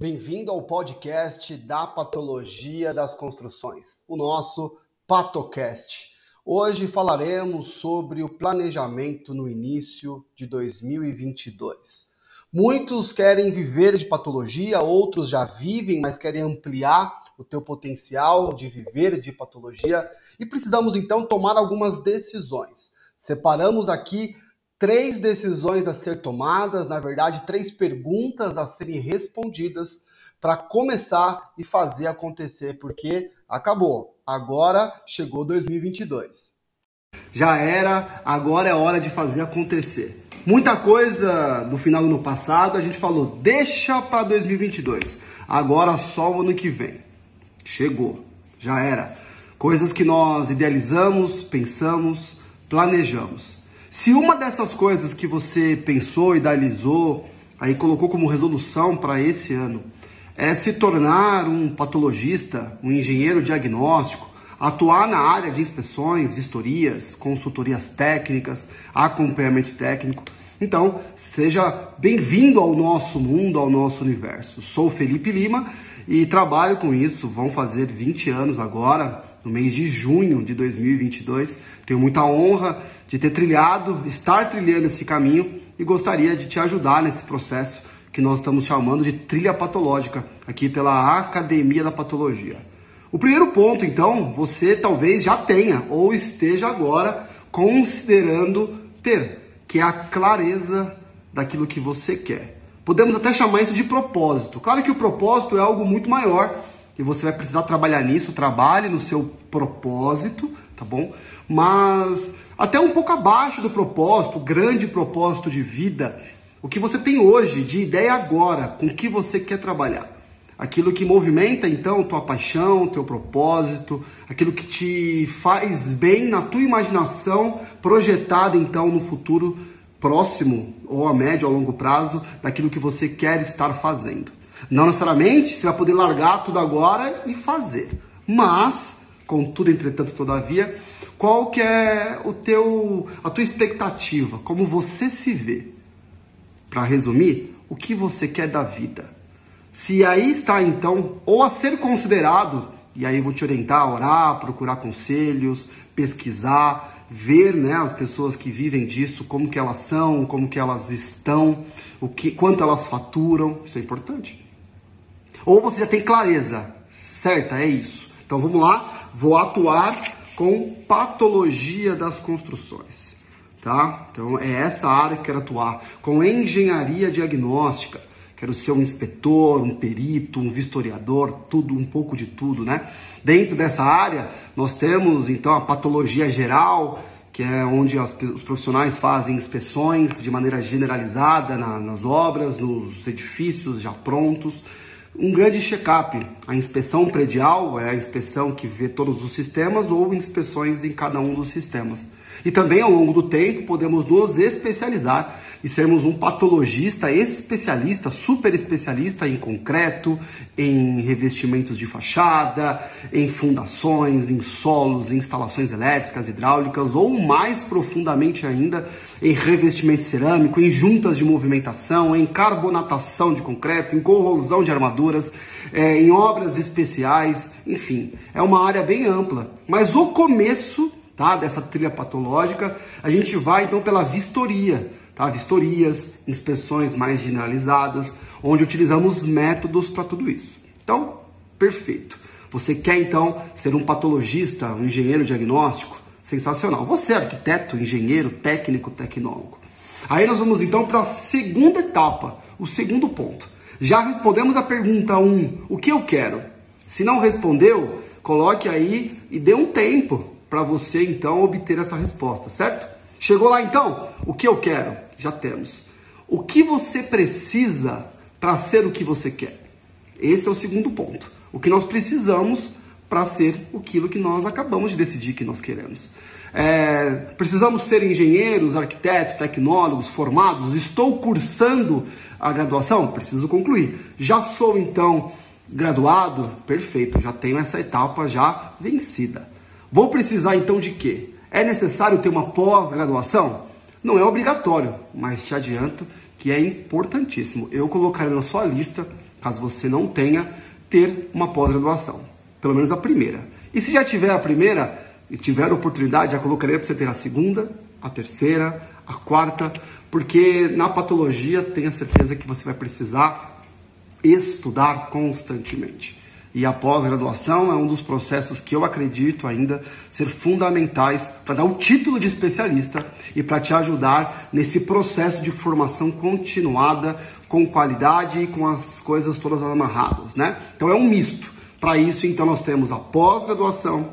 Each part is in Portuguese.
Bem-vindo ao podcast da Patologia das Construções, o nosso PatoCast. Hoje falaremos sobre o planejamento no início de 2022. Muitos querem viver de patologia, outros já vivem, mas querem ampliar o teu potencial de viver de patologia e precisamos então tomar algumas decisões. Separamos aqui três decisões a ser tomadas, na verdade, três perguntas a serem respondidas para começar e fazer acontecer, porque acabou. Agora chegou 2022. Já era, agora é hora de fazer acontecer. Muita coisa do final do ano passado a gente falou, deixa para 2022. Agora só o ano que vem. Chegou, já era. Coisas que nós idealizamos, pensamos, planejamos. Se uma dessas coisas que você pensou, idealizou, aí colocou como resolução para esse ano, é se tornar um patologista, um engenheiro diagnóstico, atuar na área de inspeções, vistorias, consultorias técnicas, acompanhamento técnico. Então, seja bem-vindo ao nosso mundo, ao nosso universo. Sou Felipe Lima e trabalho com isso, vão fazer 20 anos agora, no mês de junho de 2022. Tenho muita honra de ter trilhado, estar trilhando esse caminho e gostaria de te ajudar nesse processo que nós estamos chamando de trilha patológica aqui pela Academia da Patologia. O primeiro ponto, então, você talvez já tenha ou esteja agora considerando ter, que é a clareza daquilo que você quer. Podemos até chamar isso de propósito. Claro que o propósito é algo muito maior e você vai precisar trabalhar nisso, trabalhe no seu propósito, tá bom? Mas até um pouco abaixo do propósito, grande propósito de vida, o que você tem hoje de ideia agora, com que você quer trabalhar. Aquilo que movimenta então tua paixão, teu propósito, aquilo que te faz bem na tua imaginação, projetada então no futuro próximo ou a médio ou a longo prazo daquilo que você quer estar fazendo. Não necessariamente você vai poder largar tudo agora e fazer, mas, contudo, entretanto, todavia, qual que é o teu, a tua expectativa, como você se vê? Para resumir, o que você quer da vida? Se aí está então, ou a ser considerado, e aí eu vou te orientar a orar, procurar conselhos, pesquisar, ver né, as pessoas que vivem disso, como que elas são, como que elas estão, o que, quanto elas faturam, isso é importante. Ou você já tem clareza, certa, é isso. Então vamos lá, vou atuar com patologia das construções, tá? Então é essa área que quero atuar, com engenharia diagnóstica, quero ser um inspetor, um perito, um vistoriador, tudo, um pouco de tudo, né? Dentro dessa área, nós temos então a patologia geral, que é onde as, os profissionais fazem inspeções de maneira generalizada na, nas obras, nos edifícios já prontos. Um grande check-up. A inspeção predial é a inspeção que vê todos os sistemas ou inspeções em cada um dos sistemas. E também ao longo do tempo podemos nos especializar e sermos um patologista especialista, super especialista em concreto, em revestimentos de fachada, em fundações, em solos, em instalações elétricas, hidráulicas ou mais profundamente ainda em revestimento cerâmico, em juntas de movimentação, em carbonatação de concreto, em corrosão de armaduras, é, em obras especiais, enfim, é uma área bem ampla. Mas o começo tá, dessa trilha patológica, a gente vai então pela vistoria tá? vistorias, inspeções mais generalizadas, onde utilizamos métodos para tudo isso. Então, perfeito. Você quer então ser um patologista, um engenheiro diagnóstico? Sensacional. Você é arquiteto, engenheiro, técnico, tecnólogo. Aí nós vamos então para a segunda etapa, o segundo ponto. Já respondemos a pergunta 1, um, o que eu quero? Se não respondeu, coloque aí e dê um tempo para você então obter essa resposta, certo? Chegou lá então? O que eu quero? Já temos. O que você precisa para ser o que você quer? Esse é o segundo ponto. O que nós precisamos para ser aquilo que nós acabamos de decidir que nós queremos. É, precisamos ser engenheiros, arquitetos, tecnólogos, formados. Estou cursando a graduação? Preciso concluir. Já sou então graduado? Perfeito, já tenho essa etapa já vencida. Vou precisar então de quê? É necessário ter uma pós-graduação? Não é obrigatório, mas te adianto que é importantíssimo. Eu colocaria na sua lista, caso você não tenha, ter uma pós-graduação, pelo menos a primeira. E se já tiver a primeira e tiver a oportunidade, já colocaria para você ter a segunda, a terceira, a quarta, porque na patologia tenha certeza que você vai precisar estudar constantemente. E a pós-graduação é um dos processos que eu acredito ainda ser fundamentais para dar o título de especialista e para te ajudar nesse processo de formação continuada, com qualidade e com as coisas todas amarradas, né? Então é um misto. Para isso, então, nós temos a pós-graduação,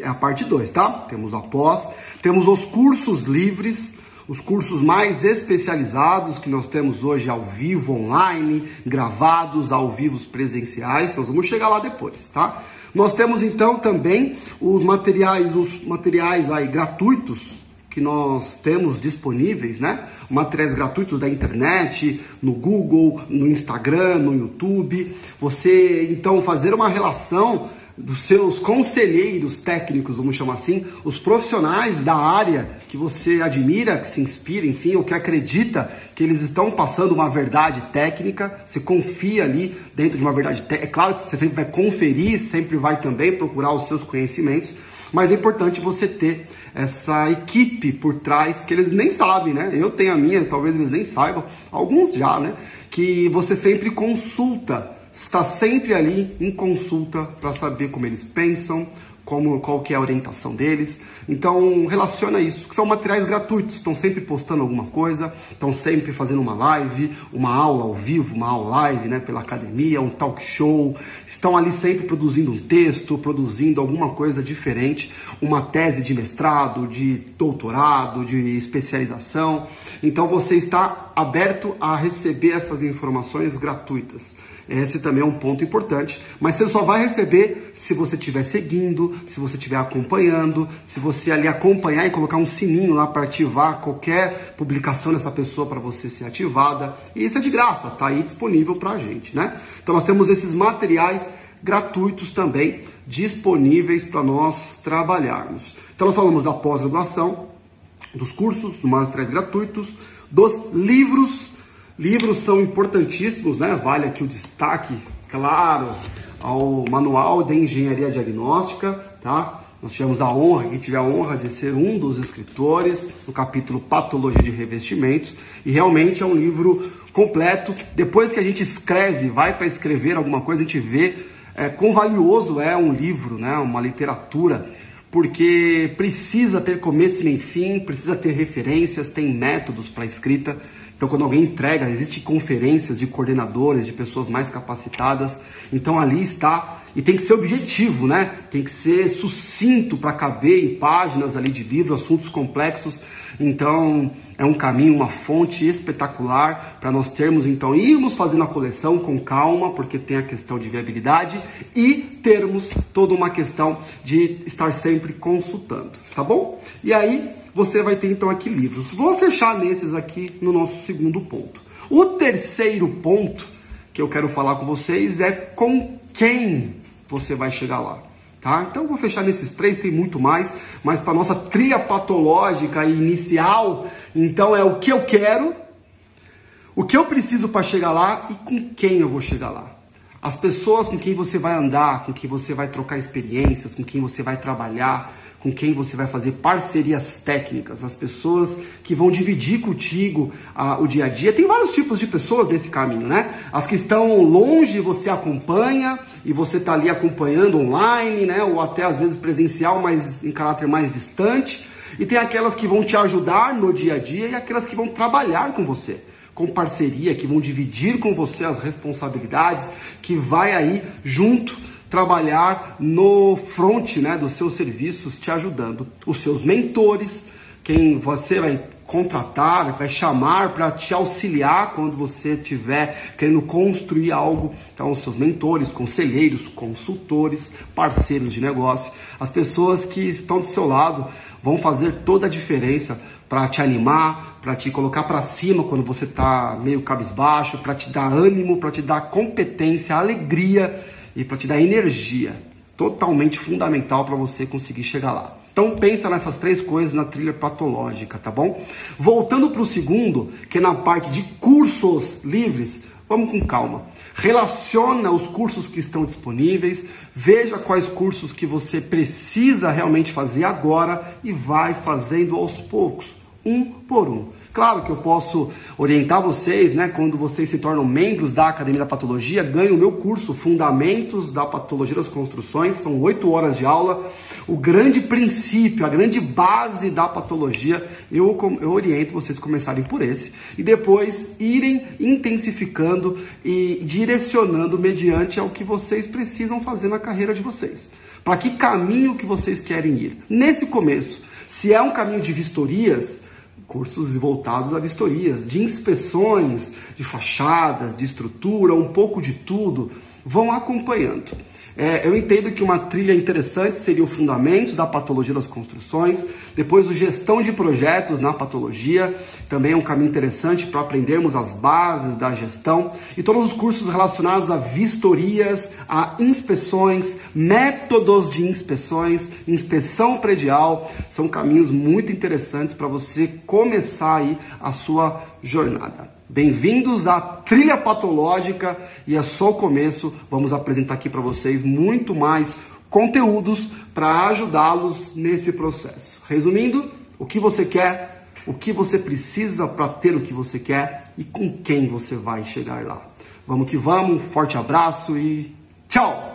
é a parte 2, tá? Temos a pós, temos os cursos livres, os cursos mais especializados que nós temos hoje ao vivo, online, gravados, ao vivo presenciais. Nós vamos chegar lá depois, tá? Nós temos então também os materiais, os materiais aí gratuitos que nós temos disponíveis, né? Materiais gratuitos da internet, no Google, no Instagram, no YouTube. Você então fazer uma relação dos seus conselheiros técnicos, vamos chamar assim, os profissionais da área que você admira, que se inspira, enfim, ou que acredita que eles estão passando uma verdade técnica, você confia ali dentro de uma verdade técnica. É claro que você sempre vai conferir, sempre vai também procurar os seus conhecimentos, mas é importante você ter essa equipe por trás que eles nem sabem, né? Eu tenho a minha, talvez eles nem saibam, alguns já, né? Que você sempre consulta está sempre ali em consulta para saber como eles pensam, como qual que é a orientação deles. Então relaciona isso, que são materiais gratuitos, estão sempre postando alguma coisa, estão sempre fazendo uma live, uma aula ao vivo, uma aula live, né, pela academia, um talk show, estão ali sempre produzindo um texto, produzindo alguma coisa diferente, uma tese de mestrado, de doutorado, de especialização. Então você está aberto a receber essas informações gratuitas. Esse também é um ponto importante, mas você só vai receber se você estiver seguindo, se você estiver acompanhando, se você ali acompanhar e colocar um sininho lá para ativar qualquer publicação dessa pessoa para você ser ativada. E isso é de graça, tá aí disponível para a gente, né? Então nós temos esses materiais gratuitos também disponíveis para nós trabalharmos. Então nós falamos da pós-graduação, dos cursos, dos materiais gratuitos, dos livros Livros são importantíssimos, né? Vale aqui o destaque, claro, ao Manual de Engenharia Diagnóstica, tá? Nós tivemos a honra, quem tiver a honra de ser um dos escritores no capítulo Patologia de Revestimentos, e realmente é um livro completo. Depois que a gente escreve, vai para escrever alguma coisa, a gente vê é, quão valioso é um livro, né? Uma literatura porque precisa ter começo nem fim, precisa ter referências, tem métodos para escrita. Então, quando alguém entrega, existem conferências de coordenadores, de pessoas mais capacitadas. Então, ali está. E tem que ser objetivo, né? Tem que ser sucinto para caber em páginas ali de livro, assuntos complexos. Então, é um caminho, uma fonte espetacular para nós termos, então, irmos fazendo a coleção com calma, porque tem a questão de viabilidade, e termos toda uma questão de estar sempre consultando, tá bom? E aí, você vai ter então aqui livros. Vou fechar nesses aqui no nosso segundo ponto. O terceiro ponto que eu quero falar com vocês é com quem você vai chegar lá. Tá? Então vou fechar nesses três, tem muito mais, mas para nossa tria patológica inicial, então é o que eu quero, o que eu preciso para chegar lá e com quem eu vou chegar lá. As pessoas com quem você vai andar, com quem você vai trocar experiências, com quem você vai trabalhar, com quem você vai fazer parcerias técnicas, as pessoas que vão dividir contigo ah, o dia a dia. Tem vários tipos de pessoas nesse caminho, né? As que estão longe você acompanha e você está ali acompanhando online, né? Ou até às vezes presencial, mas em caráter mais distante. E tem aquelas que vão te ajudar no dia a dia e aquelas que vão trabalhar com você com parceria, que vão dividir com você as responsabilidades, que vai aí junto trabalhar no front né, dos seus serviços, te ajudando. Os seus mentores, quem você vai contratar, vai chamar para te auxiliar quando você estiver querendo construir algo. Então, os seus mentores, conselheiros, consultores, parceiros de negócio, as pessoas que estão do seu lado vão fazer toda a diferença para te animar, para te colocar para cima quando você está meio cabisbaixo, para te dar ânimo, para te dar competência, alegria e para te dar energia totalmente fundamental para você conseguir chegar lá. Então pensa nessas três coisas na trilha patológica, tá bom? Voltando para o segundo, que é na parte de cursos livres, vamos com calma. Relaciona os cursos que estão disponíveis, veja quais cursos que você precisa realmente fazer agora e vai fazendo aos poucos, um por um. Claro que eu posso orientar vocês, né? Quando vocês se tornam membros da Academia da Patologia, ganham o meu curso Fundamentos da Patologia das Construções, são oito horas de aula. O grande princípio, a grande base da patologia, eu, eu oriento vocês começarem por esse e depois irem intensificando e direcionando mediante ao que vocês precisam fazer na carreira de vocês. Para que caminho que vocês querem ir? Nesse começo, se é um caminho de vistorias, cursos voltados a vistorias, de inspeções, de fachadas, de estrutura, um pouco de tudo, vão acompanhando. É, eu entendo que uma trilha interessante seria o fundamento da patologia das construções, depois o gestão de projetos na patologia, também é um caminho interessante para aprendermos as bases da gestão, e todos os cursos relacionados a vistorias, a inspeções, métodos de inspeções, inspeção predial, são caminhos muito interessantes para você começar aí a sua jornada. Bem-vindos à trilha patológica e é só o começo. Vamos apresentar aqui para vocês muito mais conteúdos para ajudá-los nesse processo. Resumindo, o que você quer, o que você precisa para ter o que você quer e com quem você vai chegar lá. Vamos que vamos, forte abraço e tchau!